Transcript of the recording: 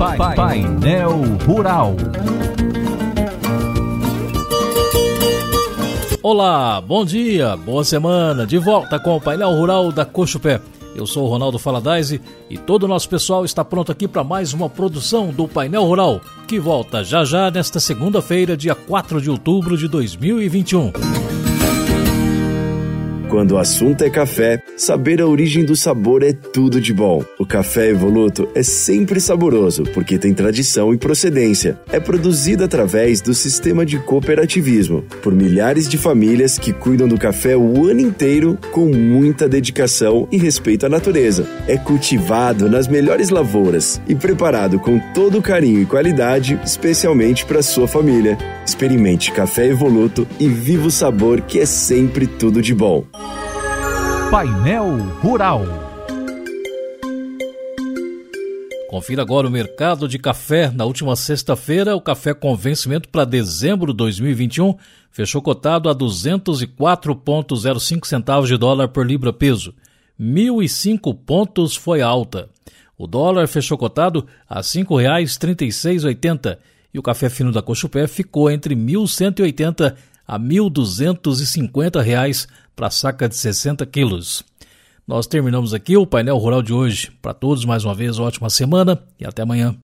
Painel Rural. Olá, bom dia, boa semana, de volta com o painel rural da Cochupé. Eu sou o Ronaldo Faladaise e todo o nosso pessoal está pronto aqui para mais uma produção do Painel Rural, que volta já já nesta segunda-feira, dia 4 de outubro de 2021. Quando o assunto é café, saber a origem do sabor é tudo de bom. O café Evoluto é sempre saboroso porque tem tradição e procedência. É produzido através do sistema de cooperativismo por milhares de famílias que cuidam do café o ano inteiro com muita dedicação e respeito à natureza. É cultivado nas melhores lavouras e preparado com todo carinho e qualidade, especialmente para sua família. Experimente café Evoluto e viva o sabor que é sempre tudo de bom. Painel Rural. Confira agora o mercado de café. Na última sexta-feira, o café com vencimento para dezembro de 2021 fechou cotado a 204,05 centavos de dólar por libra peso. 1.005 pontos foi alta. O dólar fechou cotado a R$ 5,3680 e o café fino da Cochupé ficou entre 1.180 a 1.250 reais para saca de 60 quilos. Nós terminamos aqui o painel rural de hoje. Para todos, mais uma vez, ótima semana e até amanhã.